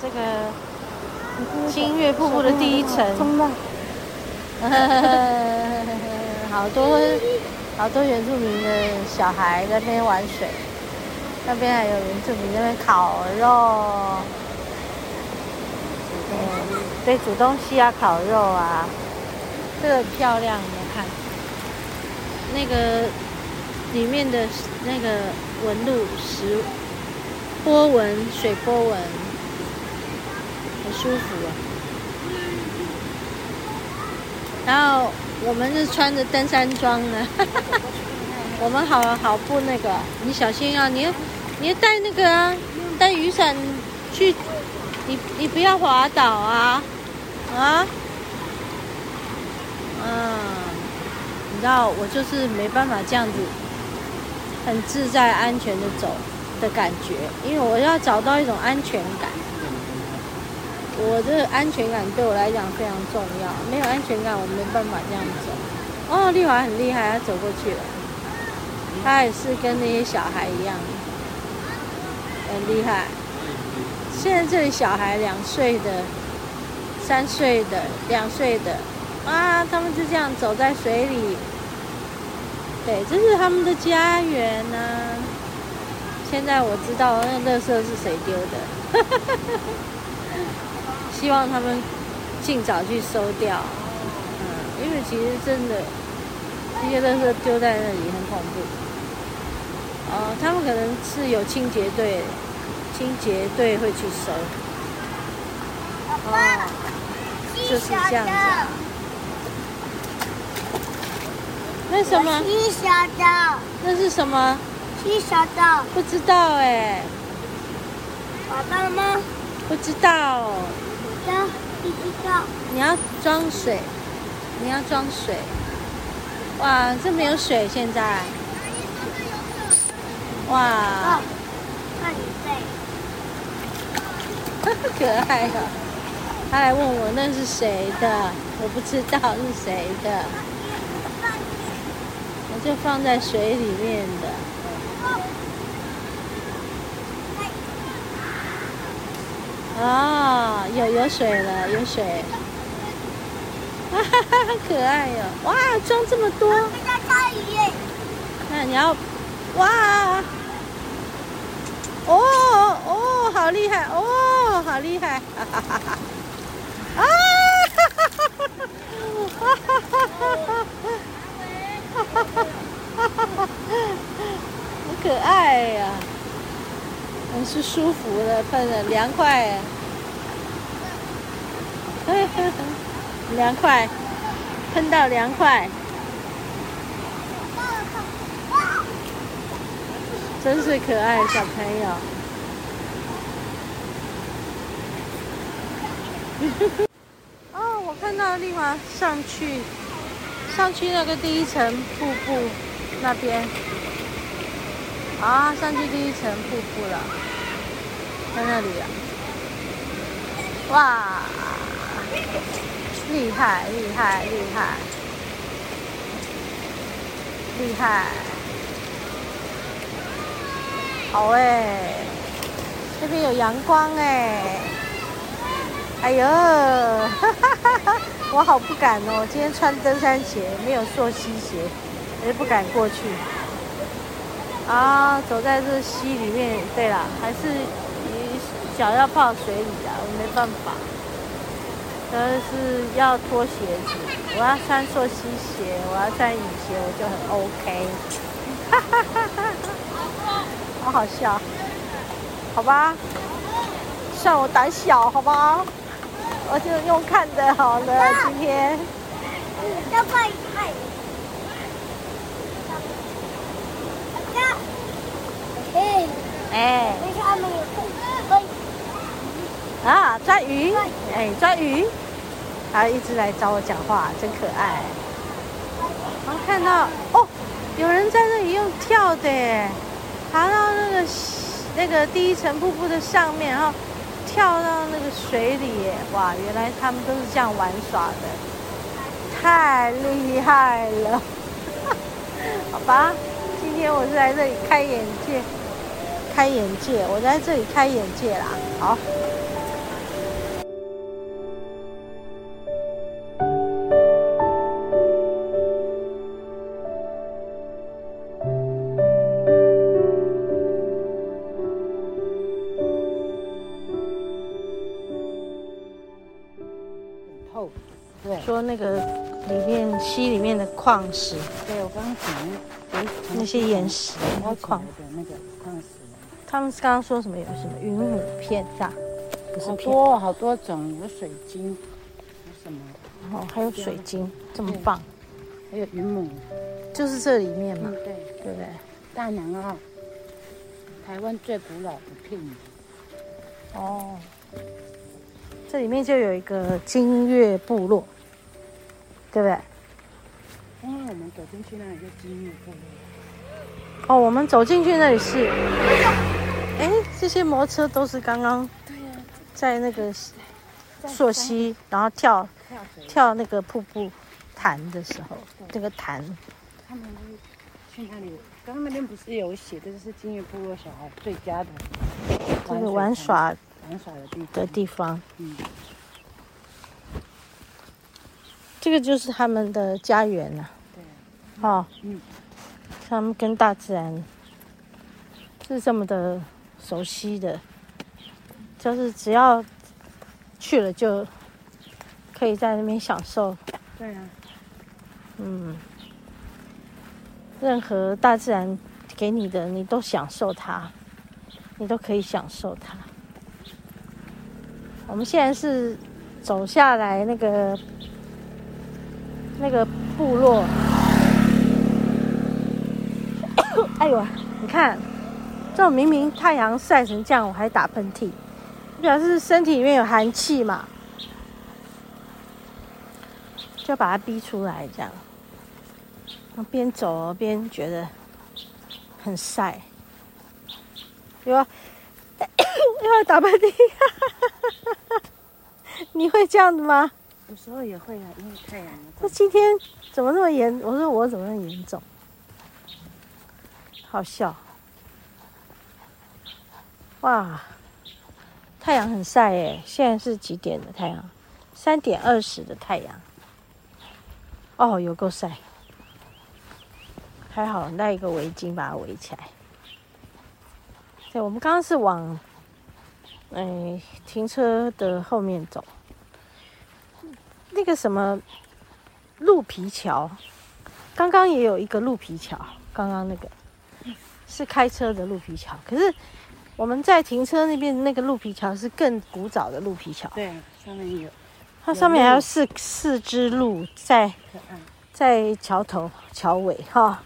这个新月瀑布的第一层，冲浪，好多好多原住民的小孩在那边玩水，那边还有原住民在那边烤肉，嗯，对，煮东西啊，烤肉啊，这个漂亮，你看，那个里面的那个纹路石波纹水波纹。很舒服啊，然后我们是穿着登山装的，我们好好不那个，你小心啊，你要你要带那个啊，带雨伞去，你你不要滑倒啊，啊，嗯，你知道我就是没办法这样子很自在安全的走的感觉，因为我要找到一种安全感。我这安全感对我来讲非常重要，没有安全感我没办法这样走。哦，丽华很厉害，她走过去了。她也是跟那些小孩一样，很厉害。现在这里小孩两岁的、三岁的、两岁的，啊，他们就这样走在水里。对，这是他们的家园呢、啊。现在我知道那垃圾是谁丢的。希望他们尽早去收掉，嗯，因为其实真的这些垃圾丢在那里很恐怖。哦，他们可能是有清洁队，清洁队会去收。哦，就是这样子啊。那什么？七小的。那是什么？七小的。不知道哎。找到了吗？不知道。你要装水，你要装水。哇，这没有水现在。哇。看你背。可爱的。他来问我那是谁的，我不知道是谁的。我就放在水里面的。啊、哦，有有水了，有水，哈哈哈，可爱哟、哇，装这么多，那你要，哇，哦哦，好厉害，哦，好厉害，哈哈哈哈，啊，哈哈哈哈，哈哈哈哈，哈哈哈哈，好可爱呀、啊！很是舒服的，喷的凉快，凉快，喷到凉快，真是可爱小朋友。哦，我看到丽华上去，上去那个第一层瀑布那边。啊，上去第一层瀑布了，在那里啊！哇，厉害厉害厉害厉害！好哎，这边有阳光哎！哎呦，我好不敢哦，今天穿登山鞋，没有溯溪鞋，也不敢过去。啊，走在这溪里面，对了，还是脚要泡水里啊，我没办法，但是要脱鞋子，我要穿溯溪鞋，我要穿雨鞋，我就很 OK，哈哈哈哈，好好笑，好吧，算我胆小，好吧，我就用看的好了，今天。要快快。哎，啊，抓鱼，哎，抓鱼，还一直来找我讲话，真可爱。我看到哦，有人在那里用跳的，爬到那个那个第一层瀑布的上面，然后跳到那个水里，哇，原来他们都是这样玩耍的，太厉害了。好吧，今天我是来这里开眼界。开眼界，我在这里开眼界啦。好，矿石，对我刚刚讲那些岩石、矿的那个矿石。他们刚刚说什么？有什么云母片大？不是好多好多种，有水晶，有什么？哦，还有水晶，这么棒。还有云母，就是这里面嘛。对，对不对？大南澳，台湾最古老的片。哦。这里面就有一个金月部落，对不对？因为我们走进去那里就金月部落。哦，我们走进去那里是，哎，这些摩托车都是刚刚在那个溯溪，然后跳跳那个瀑布潭的时候，这个潭。他们去那里，刚刚那边不是有写，这是金月部落小孩最佳的这个玩耍。玩耍的地，的地方，嗯，这个就是他们的家园呐，对，哦，嗯，他们跟大自然是这么的熟悉的，就是只要去了就可以在那边享受，对啊，嗯，任何大自然给你的，你都享受它，你都可以享受它。我们现在是走下来那个那个部落，哎呦，你看，这种明明太阳晒成这样，我还打喷嚏，表示身体里面有寒气嘛，就把它逼出来这样。我边走边觉得很晒，有啊。又要打喷嚏，你会这样子吗？有时候也会啊，因为太阳。这今天怎么那么严？我说我怎么那么严重？好笑。哇，太阳很晒耶！现在是几点的太阳？三点二十的太阳。哦，有够晒。还好带一个围巾把它围起来。对，我们刚刚是往。哎，停车的后面走，那个什么鹿皮桥，刚刚也有一个鹿皮桥，刚刚那个是开车的鹿皮桥，可是我们在停车那边那个鹿皮桥是更古早的鹿皮桥。对，上面有，它上面还有四四只鹿在在桥头桥尾哈，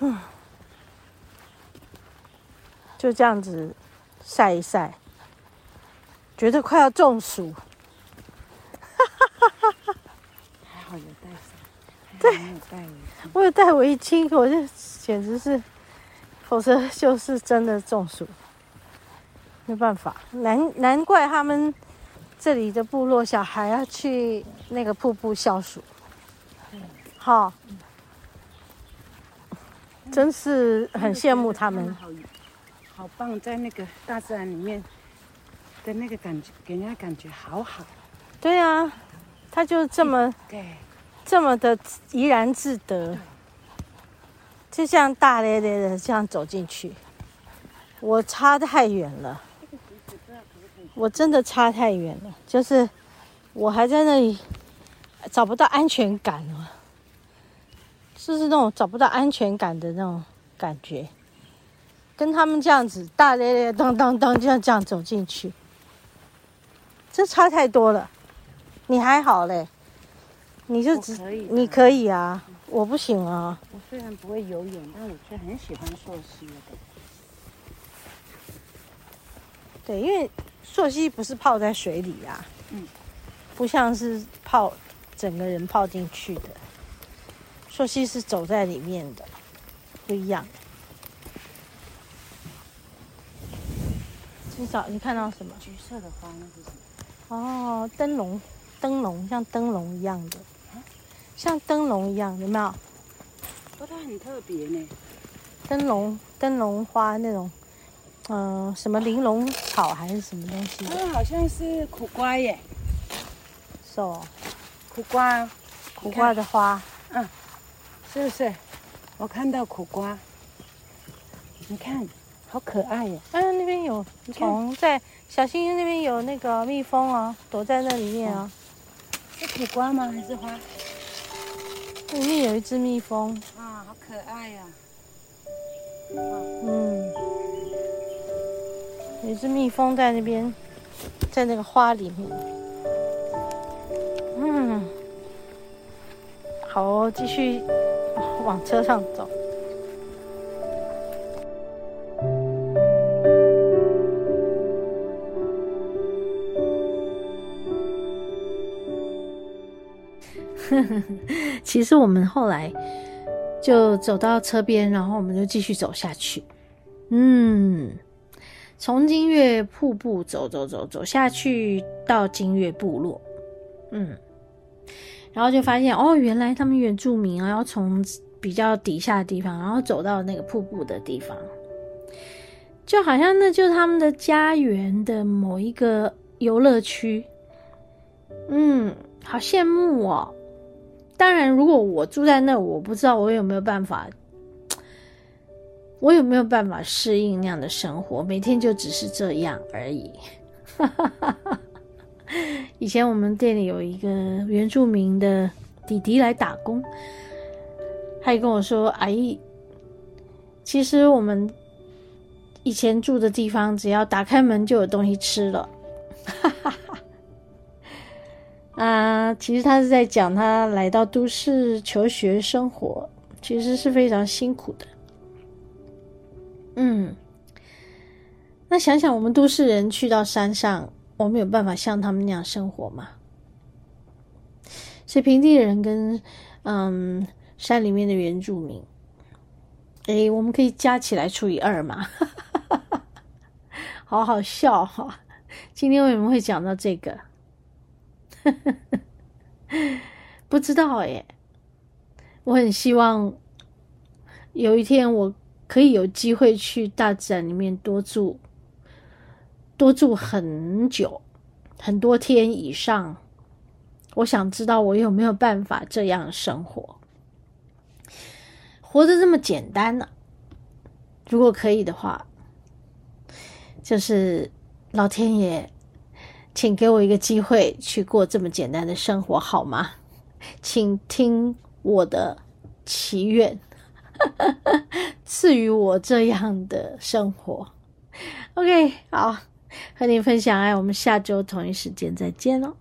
嗯，就这样子。晒一晒，觉得快要中暑。还好有带伞，对。我有戴围巾，我就简直是，否则就是真的中暑。没办法，难难怪他们这里的部落小孩要去那个瀑布消暑。好，真是很羡慕他们。好棒，在那个大自然里面的那个感觉，给人家感觉好好。对啊，他就这么对，这么的怡然自得，就像大咧咧的这样走进去。我差太远了，我真的差太远了，就是我还在那里找不到安全感了，就是那种找不到安全感的那种感觉。跟他们这样子大咧咧当当当这样这样走进去，这差太多了。你还好嘞，你就只可以，你可以啊，我不行啊。我虽然不会游泳，但我却很喜欢溯溪的。对，因为溯溪不是泡在水里啊，嗯，不像是泡整个人泡进去的，溯溪是走在里面的，不一样。你找你看到什么？橘色的花那是什么？哦，灯笼，灯笼像灯笼一样的，像灯笼一样，有没有？哦，它很特别呢。灯笼，灯笼花那种，嗯、呃，什么玲珑草还是什么东西？它好像是苦瓜耶。是哦，苦瓜，苦瓜的花，嗯，是不是？我看到苦瓜，你看。好可爱耶！嗯，那边有虫在，小星星那边有那个蜜蜂啊，躲在那里面啊。苦瓜吗？还是花？里面有一只蜜蜂。啊，好可爱呀、啊！嗯，有一只蜜蜂在那边，在那个花里面。嗯，好哦，继续往车上走。其实我们后来就走到车边，然后我们就继续走下去。嗯，从金月瀑布走走走走下去到金月部落。嗯，然后就发现哦，原来他们原住民啊要从比较底下的地方，然后走到那个瀑布的地方，就好像那就是他们的家园的某一个游乐区。嗯，好羡慕哦。当然，如果我住在那，我不知道我有没有办法，我有没有办法适应那样的生活，每天就只是这样而已。以前我们店里有一个原住民的弟弟来打工，他也跟我说：“阿姨，其实我们以前住的地方，只要打开门就有东西吃了。”啊，其实他是在讲他来到都市求学生活，其实是非常辛苦的。嗯，那想想我们都市人去到山上，我们有办法像他们那样生活吗？所以平地人跟嗯山里面的原住民，诶，我们可以加起来除以二嘛，好好笑哈、今天为什么会讲到这个？不知道耶，我很希望有一天我可以有机会去大自然里面多住，多住很久，很多天以上。我想知道我有没有办法这样生活，活得这么简单呢？如果可以的话，就是老天爷。请给我一个机会去过这么简单的生活好吗？请听我的祈愿，赐予我这样的生活。OK，好，和你分享爱，我们下周同一时间再见喽。